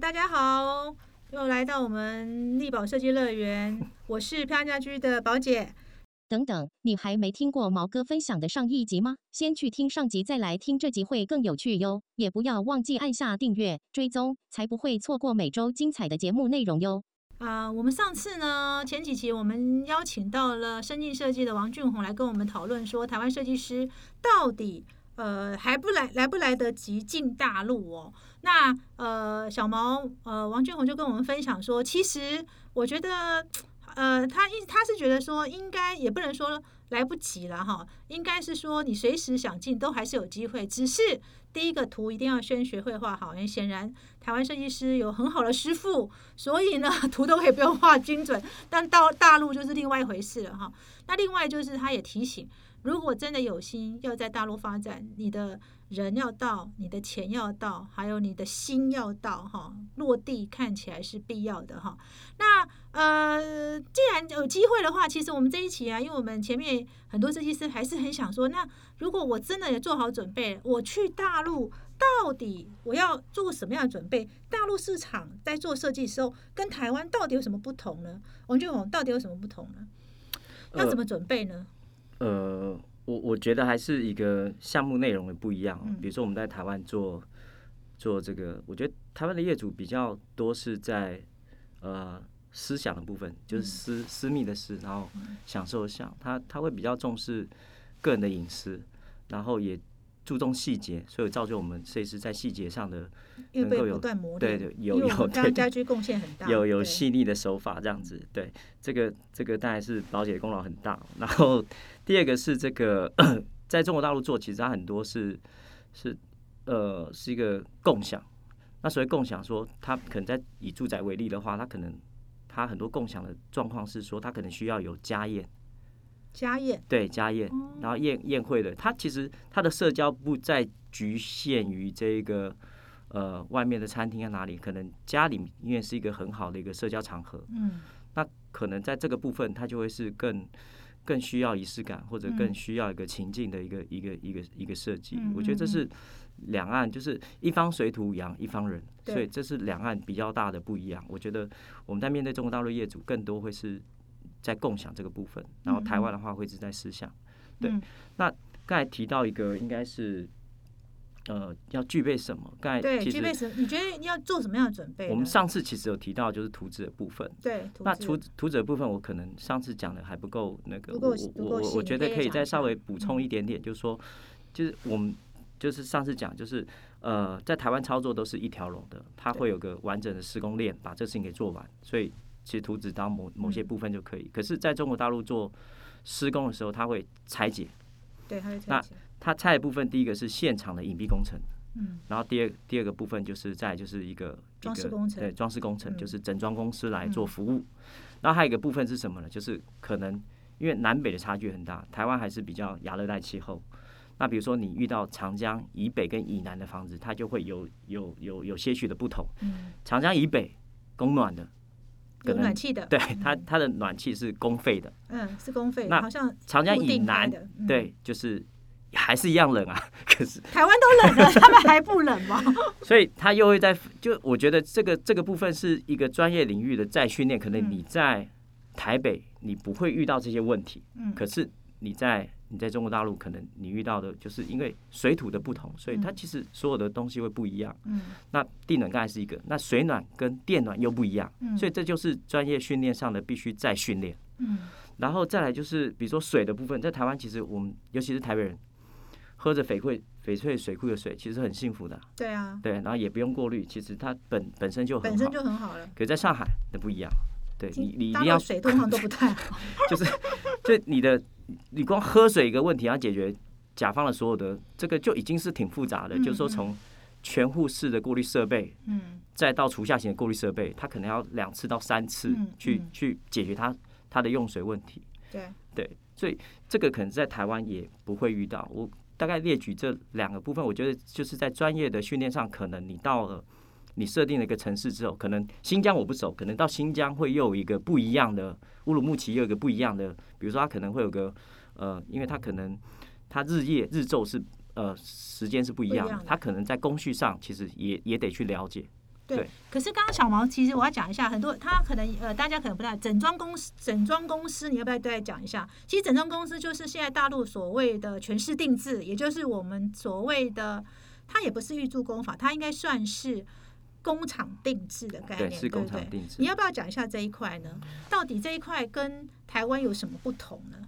大家好，又来到我们力宝设计乐园，我是漂亮家居的宝姐。等等，你还没听过毛哥分享的上一集吗？先去听上集，再来听这集会更有趣哟。也不要忘记按下订阅追踪，才不会错过每周精彩的节目内容哟。啊，我们上次呢，前几期我们邀请到了深进设计的王俊宏来跟我们讨论说，台湾设计师到底呃还不来来不来得及进大陆哦？那呃小毛呃王俊宏就跟我们分享说，其实我觉得。呃，他一他是觉得说，应该也不能说来不及了哈，应该是说你随时想进都还是有机会，只是第一个图一定要先学会画好，因为显然台湾设计师有很好的师傅，所以呢 图都可以不用画精准，但到大陆就是另外一回事了哈。那另外就是他也提醒，如果真的有心要在大陆发展，你的。人要到，你的钱要到，还有你的心要到，哈，落地看起来是必要的，哈。那呃，既然有机会的话，其实我们这一期啊，因为我们前面很多设计师还是很想说，那如果我真的也做好准备，我去大陆，到底我要做什么样的准备？大陆市场在做设计的时候，跟台湾到底有什么不同呢？王俊宏到底有什么不同呢？要怎么准备呢？呃。我我觉得还是一个项目内容的不一样。比如说我们在台湾做做这个，我觉得台湾的业主比较多是在呃思想的部分，就是私私密的事，然后享受享，他他会比较重视个人的隐私，然后也注重细节，所以造就我们设计师在细节上的能够有对对有有对家居贡献很大，有有细腻的手法这样子。对这个这个当然是老姐功劳很大，然后。第二个是这个，在中国大陆做，其实它很多是是呃是一个共享。那所谓共享，说它可能在以住宅为例的话，它可能它很多共享的状况是说，它可能需要有家宴。家宴对家宴，然后宴宴会的，它其实它的社交不再局限于这个呃外面的餐厅啊哪里，可能家里因为是一个很好的一个社交场合，嗯，那可能在这个部分，它就会是更。更需要仪式感，或者更需要一个情境的一个一个一个一个设计。我觉得这是两岸就是一方水土养一方人，所以这是两岸比较大的不一样。我觉得我们在面对中国大陆业主，更多会是在共享这个部分，然后台湾的话会是在思想。对，那刚才提到一个应该是。呃，要具备什么？刚才对具备什么？你觉得要做什么样的准备？我们上次其实有提到，就是图纸的部分。对，那图图纸的部分，我可能上次讲的还不够那个。我我我觉得可以再稍微补充一点点，就是说，就是我们就是上次讲，就是呃，在台湾操作都是一条龙的，它会有个完整的施工链，把这事情给做完。所以其实图纸当某某些部分就可以。可是在中国大陆做施工的时候，它会拆解。对，它会拆解。它拆的部分，第一个是现场的隐蔽工程，嗯，然后第二第二个部分就是在就是一个装饰工程，对，装饰工程就是整装公司来做服务，然后还有一个部分是什么呢？就是可能因为南北的差距很大，台湾还是比较亚热带气候，那比如说你遇到长江以北跟以南的房子，它就会有有有有些许的不同，嗯，长江以北供暖的，有暖气的，对，它它的暖气是公费的，嗯，是公费，那好像长江以南，对，就是。还是一样冷啊，可是台湾都冷了，他们还不冷吗？所以他又会在，就我觉得这个这个部分是一个专业领域的再训练。可能你在台北你不会遇到这些问题，嗯，可是你在你在中国大陆，可能你遇到的就是因为水土的不同，所以它其实所有的东西会不一样。嗯，那地暖刚才是一个，那水暖跟电暖又不一样，所以这就是专业训练上的必须再训练。嗯，然后再来就是比如说水的部分，在台湾其实我们尤其是台北人。喝着翡翠翡翠水库的水，其实很幸福的。对啊，对，然后也不用过滤，其实它本本身就本身就很好了。可在上海那不一样，对你你一定要水通常都不太好。就是，就你的你光喝水一个问题要解决甲方的所有的这个就已经是挺复杂的，就是说从全户式的过滤设备，嗯，再到厨下型的过滤设备，它可能要两次到三次去去解决它它的用水问题。对对，所以这个可能在台湾也不会遇到我。大概列举这两个部分，我觉得就是在专业的训练上，可能你到了你设定了一个城市之后，可能新疆我不熟，可能到新疆会又有一个不一样的乌鲁木齐，又有一个不一样的，比如说它可能会有个呃，因为它可能它日夜日昼是呃时间是不一样的，它可能在工序上其实也也得去了解。对，可是刚刚小毛，其实我要讲一下，很多他可能呃，大家可能不太整装公司，整装公司你要不要再讲一下？其实整装公司就是现在大陆所谓的全市定制，也就是我们所谓的，它也不是预铸工法，它应该算是工厂定制的概念，对，是工厂定制。你要不要讲一下这一块呢？到底这一块跟台湾有什么不同呢？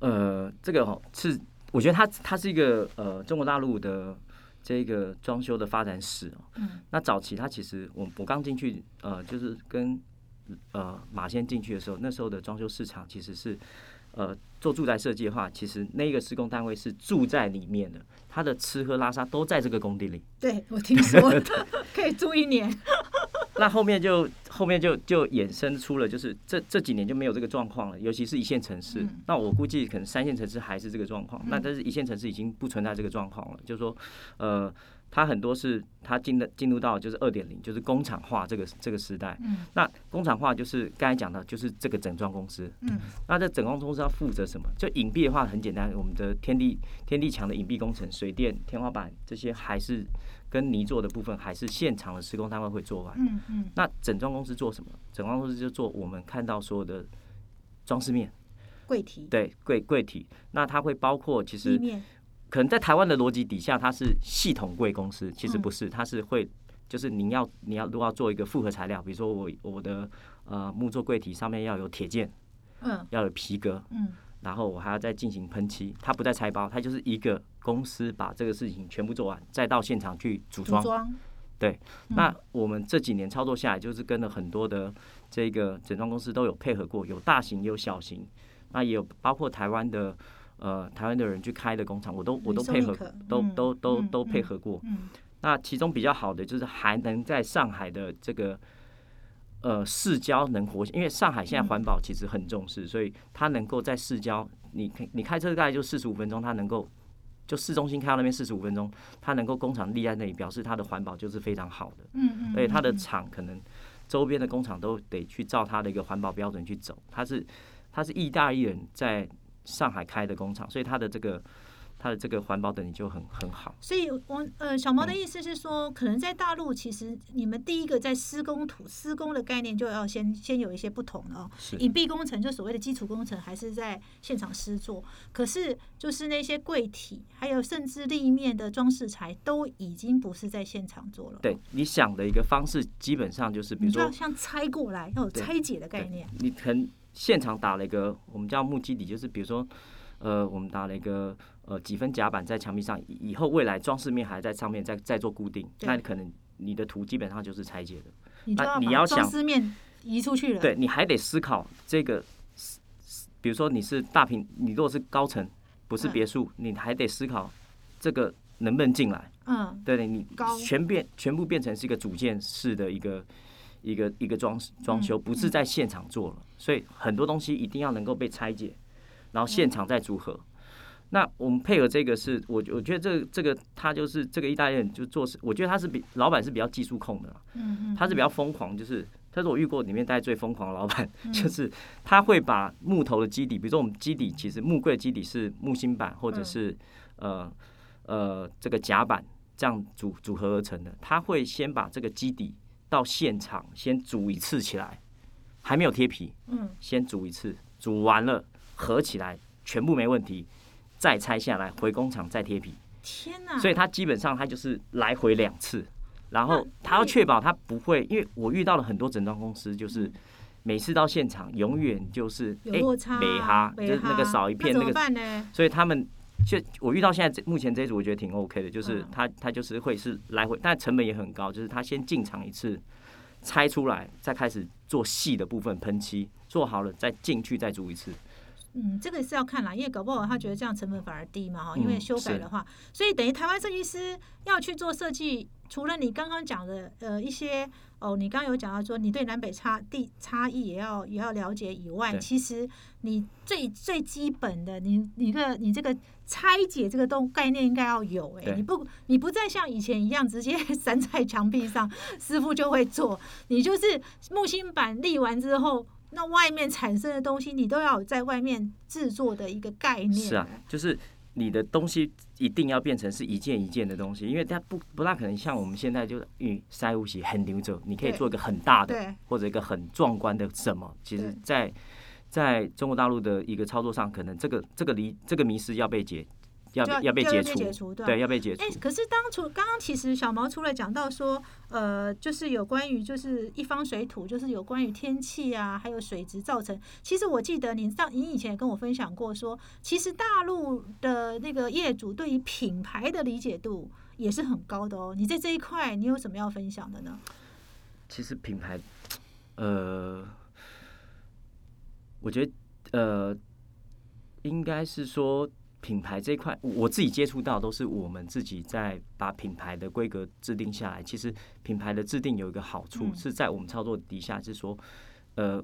呃，这个是我觉得它它是一个呃中国大陆的。这个装修的发展史哦，嗯，那早期它其实我我刚进去，呃，就是跟呃马先进去的时候，那时候的装修市场其实是呃做住宅设计的话，其实那个施工单位是住在里面的，他的吃喝拉撒都在这个工地里。对我听说可以住一年。那后面就后面就就衍生出了，就是这这几年就没有这个状况了，尤其是一线城市。那我估计可能三线城市还是这个状况，那但是一线城市已经不存在这个状况了。就是说，呃，它很多是它进的进入到就是二点零，就是工厂化这个这个时代。嗯。那工厂化就是刚才讲的，就是这个整装公司。嗯。那这整装公司要负责什么？就隐蔽的话很简单，我们的天地天地墙的隐蔽工程、水电、天花板这些还是。跟泥做的部分还是现场的施工单位会做完。嗯嗯。那整装公司做什么？整装公司就做我们看到所有的装饰面。柜体。对柜柜体，那它会包括其实可能在台湾的逻辑底下，它是系统柜公司，其实不是，它是会就是你要你要如果要做一个复合材料，比如说我我的呃木作柜体上面要有铁件，嗯，要有皮革，嗯。然后我还要再进行喷漆，它不再拆包，它就是一个公司把这个事情全部做完，再到现场去组装。对，那我们这几年操作下来，就是跟了很多的这个整装公司都有配合过，有大型也有小型，那也有包括台湾的呃台湾的人去开的工厂，我都我都配合，都都都都配合过。那其中比较好的就是还能在上海的这个。呃，市郊能活，因为上海现在环保其实很重视，所以它能够在市郊，你你开车大概就四十五分钟，它能够就市中心开到那边四十五分钟，它能够工厂立在那里，表示它的环保就是非常好的。嗯嗯。而且它的厂可能周边的工厂都得去照它的一个环保标准去走。它是它是意大利人在上海开的工厂，所以它的这个。它的这个环保等级就很很好，所以我呃小毛的意思是说，可能在大陆其实你们第一个在施工土施工的概念就要先先有一些不同了。哦隐蔽工程就所谓的基础工程还是在现场施做，可是就是那些柜体还有甚至立面的装饰材都已经不是在现场做了。对，你想的一个方式基本上就是比如说像拆过来要有拆解的概念，你可能现场打了一个我们叫木基底，就是比如说呃我们打了一个。呃，几分夹板在墙壁上，以后未来装饰面还在上面再再做固定，那可能你的图基本上就是拆解的。那你要想装饰面移出去了，对，你还得思考这个，比如说你是大平，你如果是高层，不是别墅，你还得思考这个能不能进来。嗯，对对，你全变全部变成是一个组件式的一个一个一个装装修，不是在现场做了，所以很多东西一定要能够被拆解，然后现场再组合。那我们配合这个是，我我觉得这这个他就是这个意大利人就做事，我觉得他是比老板是比较技术控的，嗯嗯，他是比较疯狂，就是他是我遇过里面大概最疯狂的老板，就是他会把木头的基底，比如说我们基底其实木柜基底是木芯板或者是呃呃这个夹板这样组组合而成的，他会先把这个基底到现场先煮一次起来，还没有贴皮，嗯，先煮一次，煮完了合起来全部没问题。再拆下来，回工厂再贴皮。天哪！所以他基本上他就是来回两次，然后他要确保他不会，因为我遇到了很多整装公司，就是每次到现场永远就是有落差，美哈，就是那个少一片那个，所以他们就我遇到现在目前这一组我觉得挺 OK 的，就是他他就是会是来回，但成本也很高，就是他先进场一次拆出来，再开始做细的部分喷漆，做好了再进去再做一次。嗯，这个是要看啦，因为搞不好他觉得这样成本反而低嘛，哈，因为修改的话，所以等于台湾设计师要去做设计，除了你刚刚讲的呃一些哦，你刚刚有讲到说你对南北差地差异也要也要了解以外，其实你最最基本的，你你个你这个拆解这个东概念应该要有，哎，你不你不再像以前一样直接 粘在墙壁上，师傅就会做，你就是木芯板立完之后。那外面产生的东西，你都要在外面制作的一个概念。是啊，就是你的东西一定要变成是一件一件的东西，因为它不不大可能像我们现在就因为塞无锡很牛走，你可以做一个很大的或者一个很壮观的什么，其实在在中国大陆的一个操作上，可能这个这个离这个迷失要被解。要要被解除，对，要被解除。哎，可是当初刚刚其实小毛除了讲到说，呃，就是有关于就是一方水土，就是有关于天气啊，还有水质造成。其实我记得您上您以前也跟我分享过，说其实大陆的那个业主对于品牌的理解度也是很高的哦。你在这一块你有什么要分享的呢？其实品牌，呃，我觉得呃，应该是说。品牌这一块，我自己接触到都是我们自己在把品牌的规格制定下来。其实品牌的制定有一个好处，是在我们操作底下，是说，呃，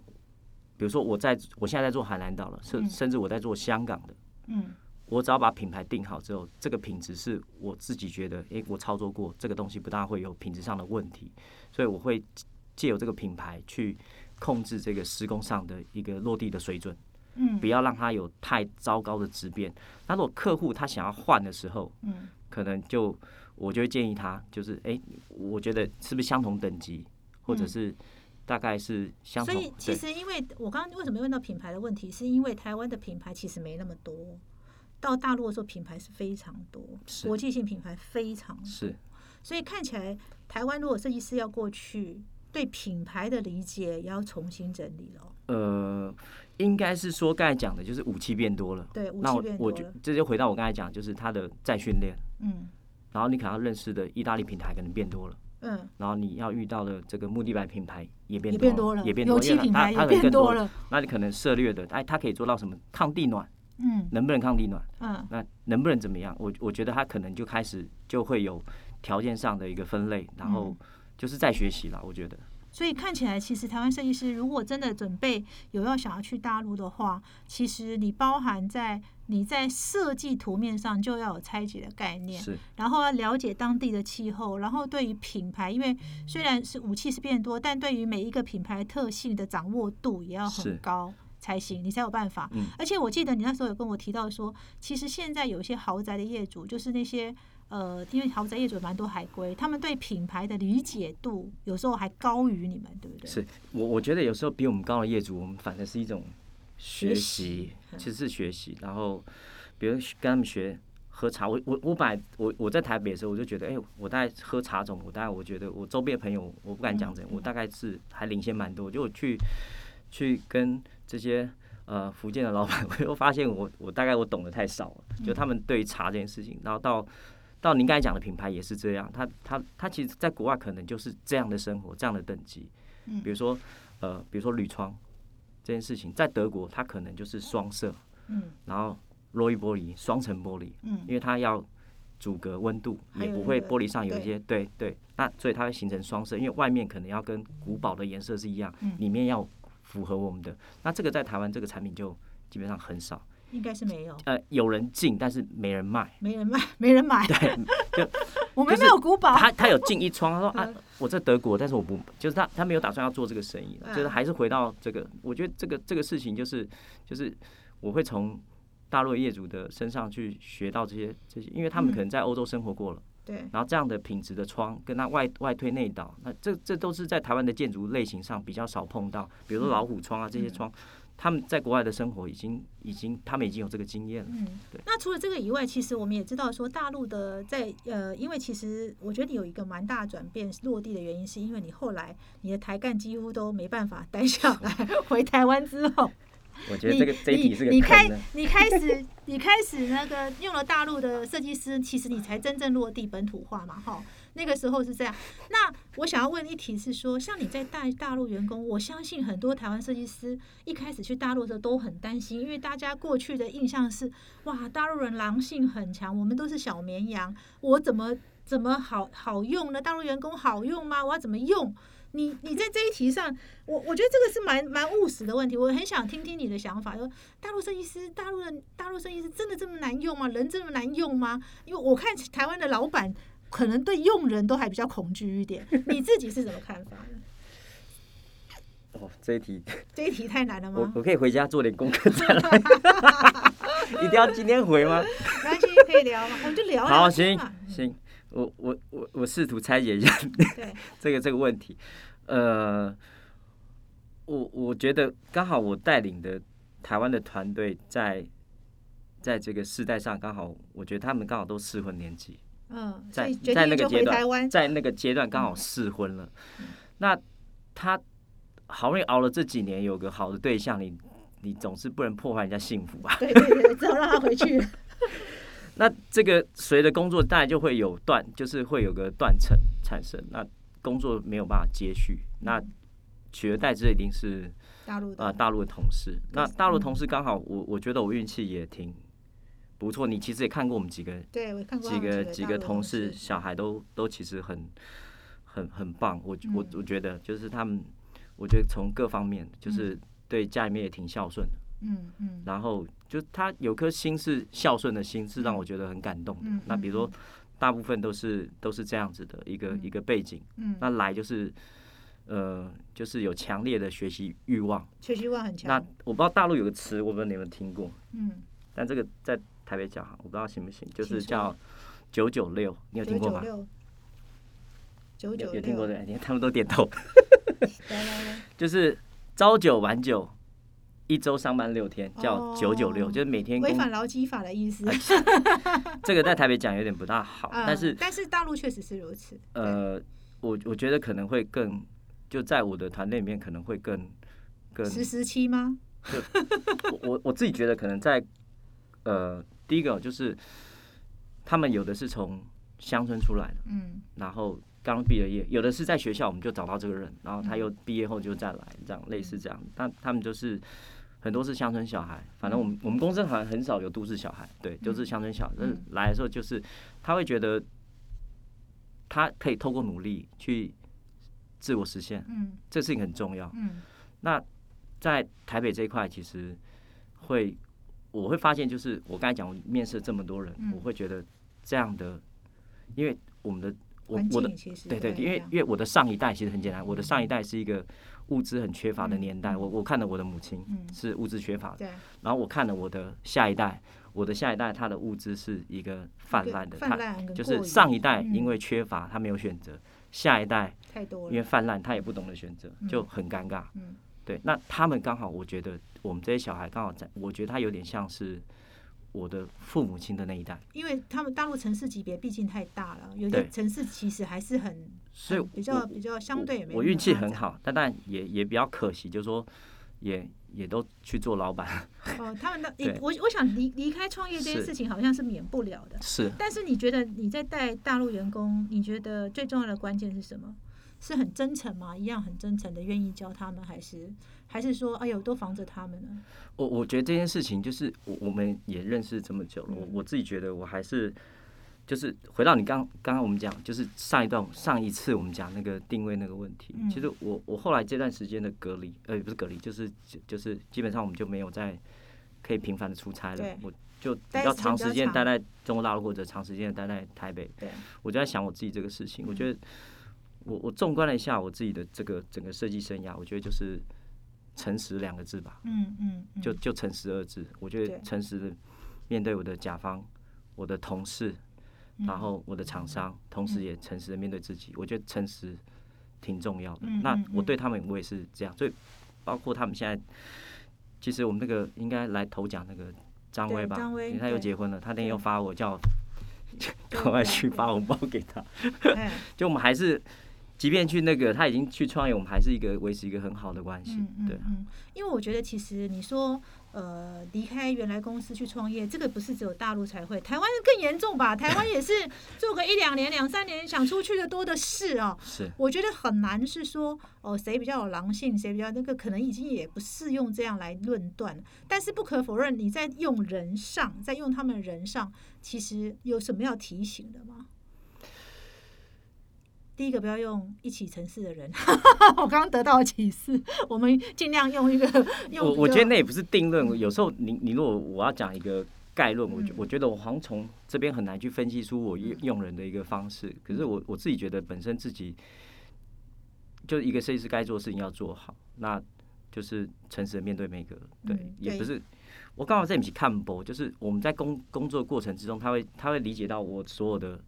比如说我在我现在在做海南岛了，甚甚至我在做香港的，嗯，我只要把品牌定好之后，这个品质是我自己觉得，哎，我操作过这个东西不大会有品质上的问题，所以我会借由这个品牌去控制这个施工上的一个落地的水准。嗯，不要让它有太糟糕的质变。那如果客户他想要换的时候，嗯，可能就我就会建议他，就是哎，我觉得是不是相同等级，或者是大概是相同。所以其实，因为我刚刚为什么问到品牌的问题，是因为台湾的品牌其实没那么多，到大陆的时候品牌是非常多，国际性品牌非常是。所以看起来，台湾如果设计师要过去，对品牌的理解也要重新整理了。呃。应该是说刚才讲的，就是武器变多了。对，那我我就这就回到我刚才讲，就是他的再训练。嗯。然后你可能要认识的意大利品牌可能变多了。嗯。然后你要遇到的这个木地板品牌也变多了，也变多了，油品牌也变多了。那你可能涉猎的，哎，它可以做到什么？抗地暖。嗯。能不能抗地暖？嗯。那能不能怎么样？我我觉得他可能就开始就会有条件上的一个分类，然后就是在学习了。我觉得。所以看起来，其实台湾设计师如果真的准备有要想要去大陆的话，其实你包含在你在设计图面上就要有拆解的概念，是，然后要了解当地的气候，然后对于品牌，因为虽然是武器是变多，但对于每一个品牌特性的掌握度也要很高才行，你才有办法。而且我记得你那时候有跟我提到说，其实现在有一些豪宅的业主，就是那些。呃，因为豪宅业主蛮多海归，他们对品牌的理解度有时候还高于你们，对不对？是我我觉得有时候比我们高的业主，我们反正是一种学习，其实是学习。然后，比如跟他们学喝茶，我我我本来我我在台北的时候，我就觉得，哎，我大概喝茶种，我大概我觉得我周边的朋友，我不敢讲这，我大概是还领先蛮多。就我去去跟这些呃福建的老板，我又发现我我大概我懂得太少了，就他们对于茶这件事情，然后到。到您刚才讲的品牌也是这样，它它它其实在国外可能就是这样的生活，这样的等级。嗯，比如说呃，比如说铝窗这件事情，在德国它可能就是双色，嗯，然后落易玻璃双层玻璃，嗯，因为它要阻隔温度，也不会玻璃上有一些对对，那所以它会形成双色，因为外面可能要跟古堡的颜色是一样，里面要符合我们的。那这个在台湾这个产品就基本上很少。应该是没有。呃，有人进，但是没人卖。没人卖，没人买。对，就 我们没有古堡。他他有进一窗，他说 啊，我在德国，但是我不，就是他他没有打算要做这个生意，就是还是回到这个。我觉得这个这个事情就是就是我会从大陆业主的身上去学到这些这些，因为他们可能在欧洲生活过了。对。然后这样的品质的窗，跟他外外推内倒，那这这都是在台湾的建筑类型上比较少碰到，比如说老虎窗啊这些窗。他们在国外的生活已经已经，他们已经有这个经验了。嗯，对。那除了这个以外，其实我们也知道说，大陆的在呃，因为其实我觉得你有一个蛮大转变落地的原因，是因为你后来你的台干几乎都没办法待下来，回台湾之后，我觉得这个这题是个你开你开始你开始那个用了大陆的设计师，其实你才真正落地本土化嘛，哈。那个时候是这样。那我想要问一题是说，像你在大大陆员工，我相信很多台湾设计师一开始去大陆的时候都很担心，因为大家过去的印象是，哇，大陆人狼性很强，我们都是小绵羊，我怎么怎么好好用呢？大陆员工好用吗？我要怎么用？你你在这一题上，我我觉得这个是蛮蛮务实的问题，我很想听听你的想法。说大陆设计师，大陆的大陆设计师真的这么难用吗？人这么难用吗？因为我看台湾的老板。可能对用人都还比较恐惧一点，你自己是怎么看法呢？哦，这一题，这一题太难了吗？我我可以回家做点功课再来。一定要今天回吗？没关系，可以聊嘛，我们就聊。好，行行，我我我我试图拆解一下 这个这个问题。呃，我我觉得刚好我带领的台湾的团队在在这个世代上，刚好我觉得他们刚好都适婚年纪。嗯，在在那个阶段，在那个阶段刚好试婚了。那他好不容易熬了这几年，有个好的对象，你你总是不能破坏人家幸福吧？对对对，只好让他回去。那这个随着工作，大概就会有断，就是会有个断层产生。那工作没有办法接续，那取而代之一定是大陆啊大陆的同事。那大陆同事刚好，我我觉得我运气也挺不错。你其实也看过我们几个，对我看过几个几个同事，小孩都都其实很很很棒。我我我觉得就是他们，我觉得从各方面就是对家里面也挺孝顺的。嗯嗯。然后就他有颗心是孝顺的心，是让我觉得很感动的。那比如说。大部分都是都是这样子的一个一个背景，嗯，那来就是呃，就是有强烈的学习欲望，学习欲望很强。那我不知道大陆有个词，我不知道你们听过，嗯，但这个在台北讲，我不知道行不行，就是叫九九六，你有听过吗？九九六，有听过的，你看他们都点头。来来来，就是朝九晚九。一周上班六天，叫九九六，就是每天违反劳基法的意思。这个在台北讲有点不大好，但是但是大陆确实是如此。呃，我我觉得可能会更，就在我的团队里面可能会更更十时期吗？就 我我自己觉得可能在呃，第一个就是他们有的是从乡村出来的，嗯，然后刚毕了业，有的是在学校我们就找到这个人，然后他又毕业后就再来，这样类似这样，但他们就是。很多是乡村小孩，反正我们我们公司好像很少有都市小孩，对，就是乡村小孩。来的时候就是他会觉得他可以透过努力去自我实现，嗯，这事情很重要。嗯，那在台北这一块，其实会我会发现，就是我刚才讲，我面试这么多人，我会觉得这样的，因为我们的我我的对对，因为因为我的上一代其实很简单，我的上一代是一个。物资很缺乏的年代，我我看了我的母亲是物资缺乏的，然后我看了我的下一代，我的下一代他的物资是一个泛滥的，他就是上一代因为缺乏他没有选择，下一代因为泛滥他也不懂得选择，就很尴尬。对，那他们刚好，我觉得我们这些小孩刚好在，我觉得他有点像是。我的父母亲的那一代，因为他们大陆城市级别毕竟太大了，有些城市其实还是很，所以比较比较相对。我运气很好，但但也也比较可惜，就是说也也都去做老板。哦，他们的 我我想离离开创业这件事情好像是免不了的。是，但是你觉得你在带大陆员工，你觉得最重要的关键是什么？是很真诚吗？一样很真诚的愿意教他们，还是？还是说，哎呦，都防着他们呢？我我觉得这件事情就是，我我们也认识这么久了，我我自己觉得，我还是就是回到你刚刚刚我们讲，就是上一段上一次我们讲那个定位那个问题。其实我我后来这段时间的隔离，呃，不是隔离，就是就是基本上我们就没有在可以频繁的出差了，我就比较长时间待在中国大陆或者长时间待在台北。对，我就在想我自己这个事情，我觉得我我纵观了一下我自己的这个整个设计生涯，我觉得就是。诚实两个字吧，嗯嗯，就就诚实二字。我觉得诚实的面对我的甲方、我的同事，然后我的厂商，同时也诚实的面对自己。我觉得诚实挺重要的。那我对他们，我也是这样。所以包括他们现在，其实我们那个应该来投奖那个张威吧，他又结婚了，他那天又发我叫赶快去发红包给他。就我们还是。即便去那个，他已经去创业，我们还是一个维持一个很好的关系。对，嗯因为我觉得其实你说，呃，离开原来公司去创业，这个不是只有大陆才会，台湾更严重吧？台湾也是做个一两年、两三年，想出去的多的是哦。是，我觉得很难是说，哦，谁比较有狼性，谁比较那个，可能已经也不适用这样来论断。但是不可否认，你在用人上，在用他们人上，其实有什么要提醒的吗？第一个不要用一起城市的人，我刚刚得到启示，我们尽量用一个。我我觉得那也不是定论，有时候你你如果我要讲一个概论，我觉我觉得我好像从这边很难去分析出我用用人的一个方式。可是我我自己觉得本身自己就一个设计师该做的事情要做好，那就是诚实的面对每个对，也不是我刚好在一起看播，就是我们在工工作过程之中，他会他会理解到我所有的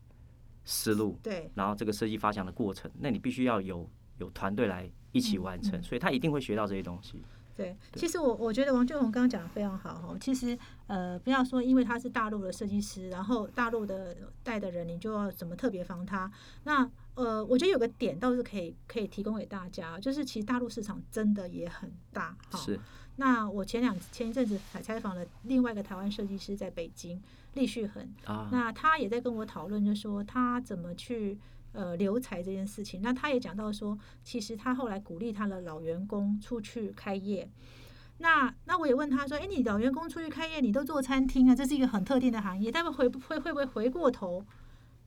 思路，对，然后这个设计发想的过程，那你必须要有有团队来一起完成，所以他一定会学到这些东西。对，其实我我觉得王俊宏刚刚讲的非常好哈。其实呃，不要说因为他是大陆的设计师，然后大陆的带的人，你就要怎么特别防他。那呃，我觉得有个点倒是可以可以提供给大家，就是其实大陆市场真的也很大哈。是。那我前两前一阵子采采访了另外一个台湾设计师在北京，厉旭恒啊，那他也在跟我讨论，就说他怎么去。呃，留才这件事情，那他也讲到说，其实他后来鼓励他的老员工出去开业。那那我也问他说，哎，你老员工出去开业，你都做餐厅啊，这是一个很特定的行业，他们会不会会不会回过头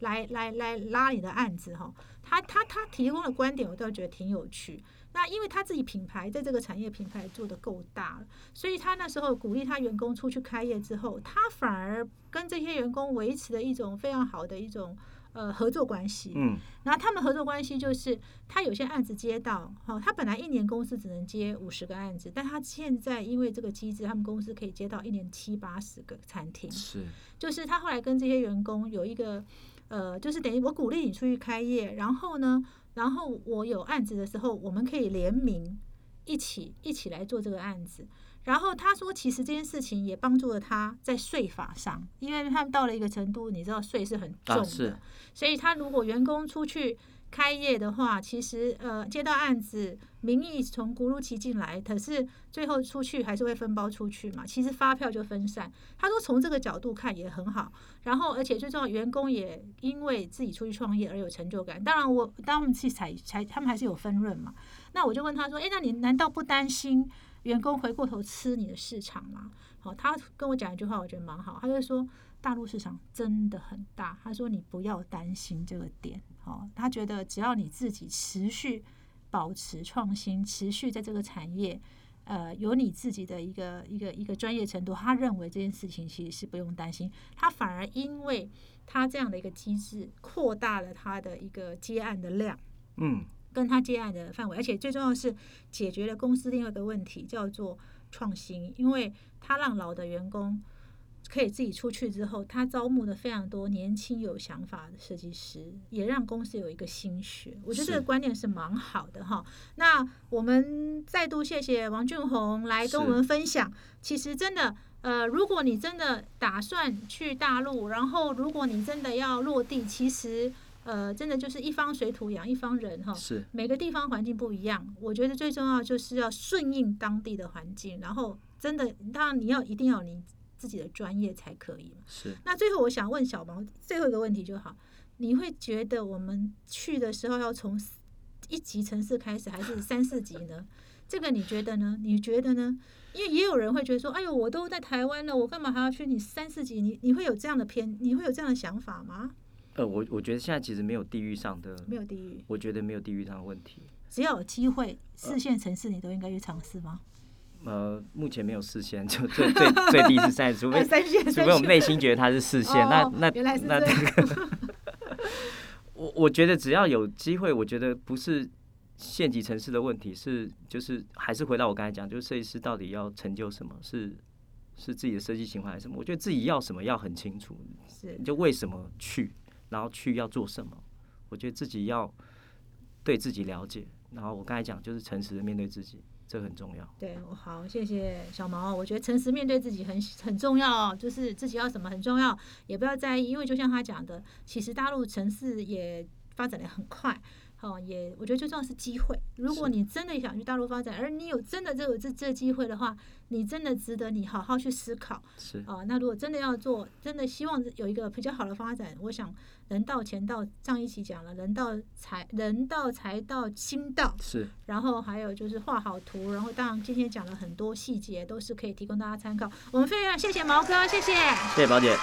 来来来拉你的案子哈？他他他提供的观点，我倒觉得挺有趣。那因为他自己品牌在这个产业品牌做的够大了，所以他那时候鼓励他员工出去开业之后，他反而跟这些员工维持了一种非常好的一种。呃，合作关系，嗯，然后他们合作关系就是他有些案子接到，哈，他本来一年公司只能接五十个案子，但他现在因为这个机制，他们公司可以接到一年七八十个餐厅，是，就是他后来跟这些员工有一个，呃，就是等于我鼓励你出去开业，然后呢，然后我有案子的时候，我们可以联名一起一起来做这个案子。然后他说，其实这件事情也帮助了他在税法上，因为他们到了一个程度，你知道税是很重的，所以他如果员工出去开业的话，其实呃接到案子，名义从咕噜奇进来，可是最后出去还是会分包出去嘛，其实发票就分散。他说从这个角度看也很好，然后而且最重要，员工也因为自己出去创业而有成就感。当然我当我们去采采，他们还是有分润嘛。那我就问他说，哎，那你难道不担心？员工回过头吃你的市场嘛？好，他跟我讲一句话，我觉得蛮好。他就说大陆市场真的很大，他说你不要担心这个点。好，他觉得只要你自己持续保持创新，持续在这个产业，呃，有你自己的一个一个一个专业程度，他认为这件事情其实是不用担心。他反而因为他这样的一个机制，扩大了他的一个接案的量。嗯。跟他接案的范围，而且最重要的是解决了公司另外一个问题，叫做创新。因为他让老的员工可以自己出去之后，他招募的非常多年轻有想法的设计师，也让公司有一个心血。我觉得这个观念是蛮好的哈。那我们再度谢谢王俊宏来跟我们分享。其实真的，呃，如果你真的打算去大陆，然后如果你真的要落地，其实。呃，真的就是一方水土养一方人哈，是每个地方环境不一样。我觉得最重要就是要顺应当地的环境，然后真的，当然你要一定要你自己的专业才可以是。那最后我想问小毛最后一个问题就好，你会觉得我们去的时候要从一级城市开始，还是三四级呢？这个你觉得呢？你觉得呢？因为也有人会觉得说，哎呦，我都在台湾了，我干嘛还要去你三四级？你你会有这样的偏，你会有这样的想法吗？呃，我我觉得现在其实没有地域上的，没有地域，我觉得没有地域上的问题。只要有机会，四线城市你都应该去尝试吗？呃，目前没有四线，就最最最低是三，除非除非我内心觉得它是四线，那那那这个，我我觉得只要有机会，我觉得不是县级城市的问题，是就是还是回到我刚才讲，就是设计师到底要成就什么，是是自己的设计情怀还是什么？我觉得自己要什么要很清楚，是就为什么去。然后去要做什么？我觉得自己要对自己了解。然后我刚才讲，就是诚实的面对自己，这很重要。对，好，谢谢小毛。我觉得诚实面对自己很很重要，就是自己要什么很重要，也不要在意。因为就像他讲的，其实大陆城市也发展的很快。哦，也我觉得最重要是机会。如果你真的想去大陆发展，而你有真的这个这这机会的话，你真的值得你好好去思考。是啊，那如果真的要做，真的希望有一个比较好的发展，我想人到钱到，上一期讲了，人到财人到财到心到。是。然后还有就是画好图，然后当然今天讲了很多细节，都是可以提供大家参考。我们非常谢谢毛哥，谢谢。谢谢宝姐。